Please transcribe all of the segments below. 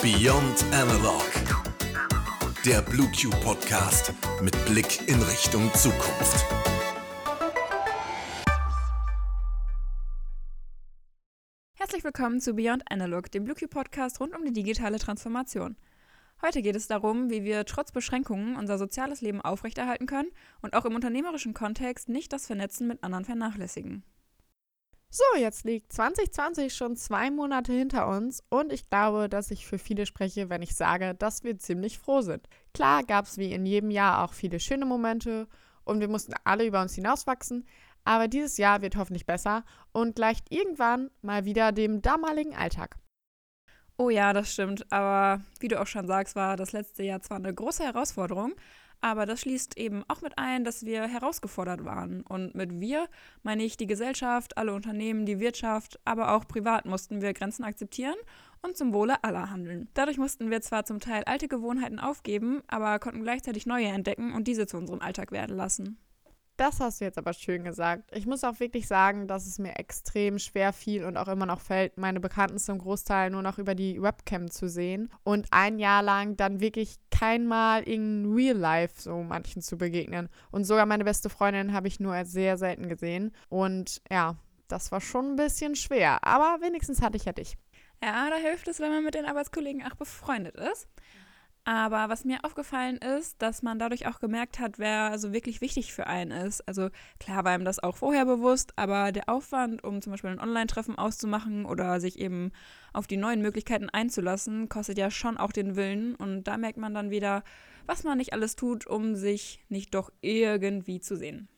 Beyond Analog. Der BlueQ Podcast mit Blick in Richtung Zukunft. Herzlich willkommen zu Beyond Analog, dem BlueQ Podcast rund um die digitale Transformation. Heute geht es darum, wie wir trotz Beschränkungen unser soziales Leben aufrechterhalten können und auch im unternehmerischen Kontext nicht das Vernetzen mit anderen vernachlässigen. So, jetzt liegt 2020 schon zwei Monate hinter uns und ich glaube, dass ich für viele spreche, wenn ich sage, dass wir ziemlich froh sind. Klar gab es wie in jedem Jahr auch viele schöne Momente und wir mussten alle über uns hinauswachsen, aber dieses Jahr wird hoffentlich besser und gleicht irgendwann mal wieder dem damaligen Alltag. Oh ja, das stimmt, aber wie du auch schon sagst, war das letzte Jahr zwar eine große Herausforderung, aber das schließt eben auch mit ein, dass wir herausgefordert waren. Und mit wir meine ich die Gesellschaft, alle Unternehmen, die Wirtschaft, aber auch privat mussten wir Grenzen akzeptieren und zum Wohle aller handeln. Dadurch mussten wir zwar zum Teil alte Gewohnheiten aufgeben, aber konnten gleichzeitig neue entdecken und diese zu unserem Alltag werden lassen. Das hast du jetzt aber schön gesagt. Ich muss auch wirklich sagen, dass es mir extrem schwer fiel und auch immer noch fällt, meine Bekannten zum Großteil nur noch über die Webcam zu sehen und ein Jahr lang dann wirklich kein Mal in Real Life so manchen zu begegnen. Und sogar meine beste Freundin habe ich nur sehr selten gesehen. Und ja, das war schon ein bisschen schwer, aber wenigstens hatte ich ja dich. Ja, da hilft es, wenn man mit den Arbeitskollegen auch befreundet ist. Aber was mir aufgefallen ist, dass man dadurch auch gemerkt hat, wer so wirklich wichtig für einen ist. Also klar war ihm das auch vorher bewusst, aber der Aufwand, um zum Beispiel ein Online-Treffen auszumachen oder sich eben auf die neuen Möglichkeiten einzulassen, kostet ja schon auch den Willen. Und da merkt man dann wieder, was man nicht alles tut, um sich nicht doch irgendwie zu sehen.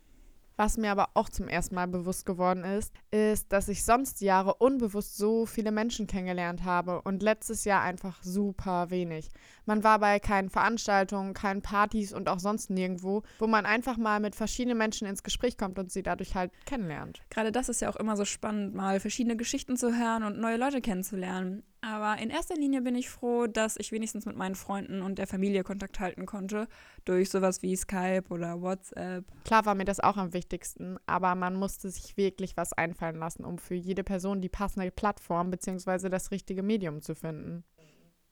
Was mir aber auch zum ersten Mal bewusst geworden ist, ist, dass ich sonst Jahre unbewusst so viele Menschen kennengelernt habe und letztes Jahr einfach super wenig. Man war bei keinen Veranstaltungen, keinen Partys und auch sonst nirgendwo, wo man einfach mal mit verschiedenen Menschen ins Gespräch kommt und sie dadurch halt kennenlernt. Gerade das ist ja auch immer so spannend, mal verschiedene Geschichten zu hören und neue Leute kennenzulernen. Aber in erster Linie bin ich froh, dass ich wenigstens mit meinen Freunden und der Familie Kontakt halten konnte, durch sowas wie Skype oder WhatsApp. Klar war mir das auch am wichtigsten, aber man musste sich wirklich was einfallen lassen, um für jede Person die passende Plattform bzw. das richtige Medium zu finden.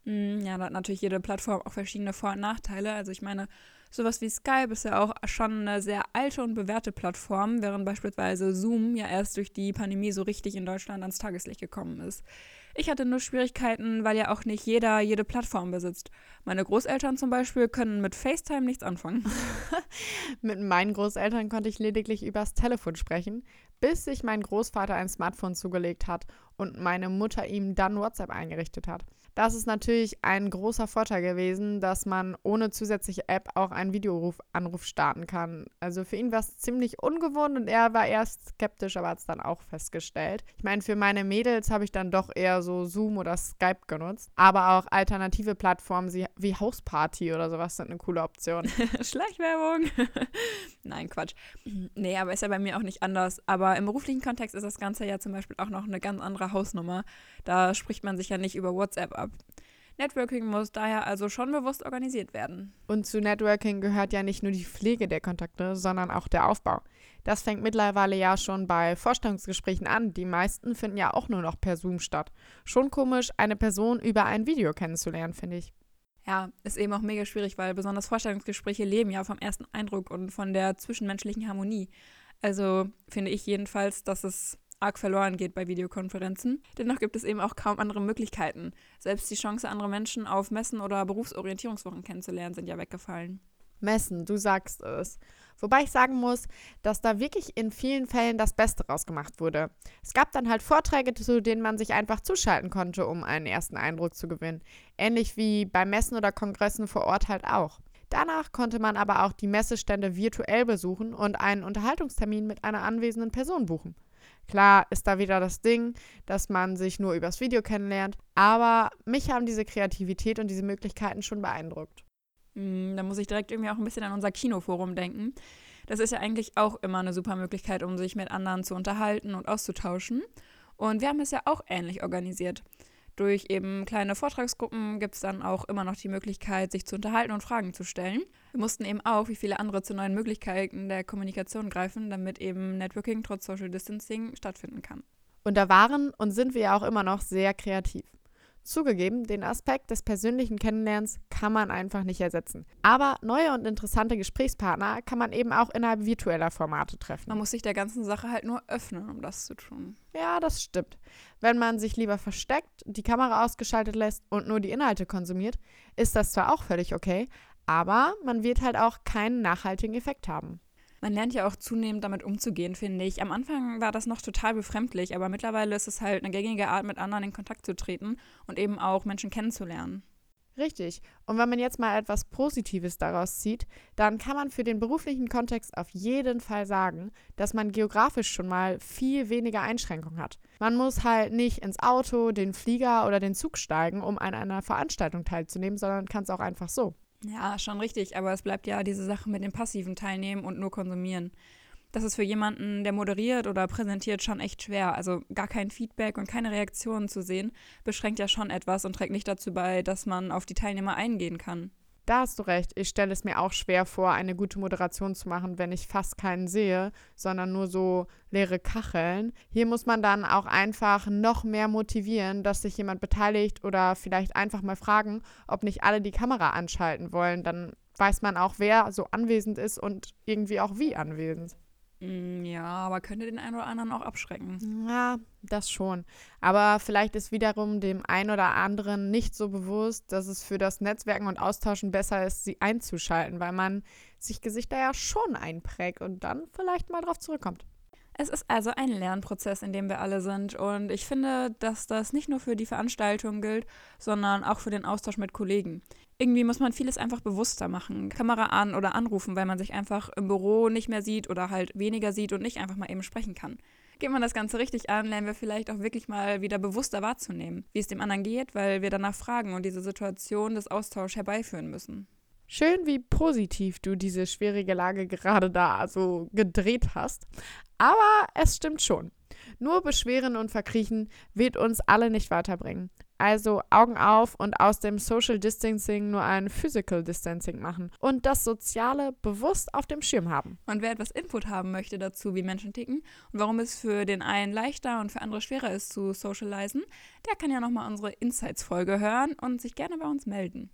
Mm, ja, da hat natürlich jede Plattform auch verschiedene Vor- und Nachteile. Also ich meine, sowas wie Skype ist ja auch schon eine sehr alte und bewährte Plattform, während beispielsweise Zoom ja erst durch die Pandemie so richtig in Deutschland ans Tageslicht gekommen ist. Ich hatte nur Schwierigkeiten, weil ja auch nicht jeder jede Plattform besitzt. Meine Großeltern zum Beispiel können mit FaceTime nichts anfangen. mit meinen Großeltern konnte ich lediglich übers Telefon sprechen, bis sich mein Großvater ein Smartphone zugelegt hat und meine Mutter ihm dann WhatsApp eingerichtet hat. Das ist natürlich ein großer Vorteil gewesen, dass man ohne zusätzliche App auch einen Videoanruf starten kann. Also für ihn war es ziemlich ungewohnt und er war erst skeptisch, aber hat es dann auch festgestellt. Ich meine, für meine Mädels habe ich dann doch eher so Zoom oder Skype genutzt, aber auch alternative Plattformen wie Hausparty oder sowas sind eine coole Option. Schleichwerbung. Nein, Quatsch. Nee, aber ist ja bei mir auch nicht anders. Aber im beruflichen Kontext ist das Ganze ja zum Beispiel auch noch eine ganz andere Hausnummer. Da spricht man sich ja nicht über WhatsApp ab ab. Networking muss daher also schon bewusst organisiert werden. Und zu Networking gehört ja nicht nur die Pflege der Kontakte, sondern auch der Aufbau. Das fängt mittlerweile ja schon bei Vorstellungsgesprächen an. Die meisten finden ja auch nur noch per Zoom statt. Schon komisch, eine Person über ein Video kennenzulernen, finde ich. Ja, ist eben auch mega schwierig, weil besonders Vorstellungsgespräche leben ja vom ersten Eindruck und von der zwischenmenschlichen Harmonie. Also finde ich jedenfalls, dass es arg verloren geht bei Videokonferenzen. Dennoch gibt es eben auch kaum andere Möglichkeiten. Selbst die Chance, andere Menschen auf Messen oder Berufsorientierungswochen kennenzulernen, sind ja weggefallen. Messen, du sagst es. Wobei ich sagen muss, dass da wirklich in vielen Fällen das Beste rausgemacht wurde. Es gab dann halt Vorträge, zu denen man sich einfach zuschalten konnte, um einen ersten Eindruck zu gewinnen. Ähnlich wie bei Messen oder Kongressen vor Ort halt auch. Danach konnte man aber auch die Messestände virtuell besuchen und einen Unterhaltungstermin mit einer anwesenden Person buchen. Klar ist da wieder das Ding, dass man sich nur übers Video kennenlernt, aber mich haben diese Kreativität und diese Möglichkeiten schon beeindruckt. Mm, da muss ich direkt irgendwie auch ein bisschen an unser Kinoforum denken. Das ist ja eigentlich auch immer eine super Möglichkeit, um sich mit anderen zu unterhalten und auszutauschen. Und wir haben es ja auch ähnlich organisiert. Durch eben kleine Vortragsgruppen gibt es dann auch immer noch die Möglichkeit, sich zu unterhalten und Fragen zu stellen. Wir mussten eben auch, wie viele andere, zu neuen Möglichkeiten der Kommunikation greifen, damit eben Networking trotz Social Distancing stattfinden kann. Und da waren und sind wir ja auch immer noch sehr kreativ. Zugegeben, den Aspekt des persönlichen Kennenlernens kann man einfach nicht ersetzen. Aber neue und interessante Gesprächspartner kann man eben auch innerhalb virtueller Formate treffen. Man muss sich der ganzen Sache halt nur öffnen, um das zu tun. Ja, das stimmt. Wenn man sich lieber versteckt, die Kamera ausgeschaltet lässt und nur die Inhalte konsumiert, ist das zwar auch völlig okay, aber man wird halt auch keinen nachhaltigen Effekt haben. Man lernt ja auch zunehmend damit umzugehen, finde ich. Am Anfang war das noch total befremdlich, aber mittlerweile ist es halt eine gängige Art, mit anderen in Kontakt zu treten und eben auch Menschen kennenzulernen. Richtig. Und wenn man jetzt mal etwas Positives daraus zieht, dann kann man für den beruflichen Kontext auf jeden Fall sagen, dass man geografisch schon mal viel weniger Einschränkungen hat. Man muss halt nicht ins Auto, den Flieger oder den Zug steigen, um an einer Veranstaltung teilzunehmen, sondern kann es auch einfach so. Ja, schon richtig, aber es bleibt ja diese Sache mit dem passiven Teilnehmen und nur konsumieren. Das ist für jemanden, der moderiert oder präsentiert, schon echt schwer. Also gar kein Feedback und keine Reaktionen zu sehen, beschränkt ja schon etwas und trägt nicht dazu bei, dass man auf die Teilnehmer eingehen kann. Da hast du recht. Ich stelle es mir auch schwer vor, eine gute Moderation zu machen, wenn ich fast keinen sehe, sondern nur so leere Kacheln. Hier muss man dann auch einfach noch mehr motivieren, dass sich jemand beteiligt oder vielleicht einfach mal fragen, ob nicht alle die Kamera anschalten wollen. Dann weiß man auch, wer so anwesend ist und irgendwie auch wie anwesend. Mm, ja, aber könnte den einen oder anderen auch abschrecken. Ja, das schon. Aber vielleicht ist wiederum dem einen oder anderen nicht so bewusst, dass es für das Netzwerken und Austauschen besser ist, sie einzuschalten, weil man sich Gesichter ja schon einprägt und dann vielleicht mal drauf zurückkommt. Es ist also ein Lernprozess, in dem wir alle sind. Und ich finde, dass das nicht nur für die Veranstaltung gilt, sondern auch für den Austausch mit Kollegen. Irgendwie muss man vieles einfach bewusster machen. Kamera an oder anrufen, weil man sich einfach im Büro nicht mehr sieht oder halt weniger sieht und nicht einfach mal eben sprechen kann. Geht man das Ganze richtig an, lernen wir vielleicht auch wirklich mal wieder bewusster wahrzunehmen, wie es dem anderen geht, weil wir danach fragen und diese Situation des Austauschs herbeiführen müssen. Schön, wie positiv du diese schwierige Lage gerade da so gedreht hast. Aber es stimmt schon. Nur beschweren und verkriechen wird uns alle nicht weiterbringen. Also Augen auf und aus dem Social Distancing nur ein Physical Distancing machen und das Soziale bewusst auf dem Schirm haben. Und wer etwas Input haben möchte dazu, wie Menschen ticken und warum es für den einen leichter und für andere schwerer ist zu socialisen, der kann ja nochmal unsere Insights-Folge hören und sich gerne bei uns melden.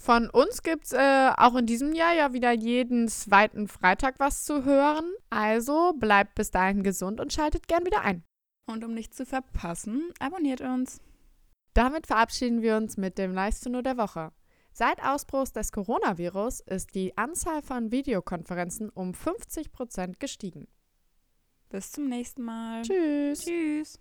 Von uns gibt es äh, auch in diesem Jahr ja wieder jeden zweiten Freitag was zu hören. Also bleibt bis dahin gesund und schaltet gern wieder ein. Und um nichts zu verpassen, abonniert uns. Damit verabschieden wir uns mit dem Live-Tuno der Woche. Seit Ausbruch des Coronavirus ist die Anzahl von Videokonferenzen um 50 Prozent gestiegen. Bis zum nächsten Mal. Tschüss. Tschüss.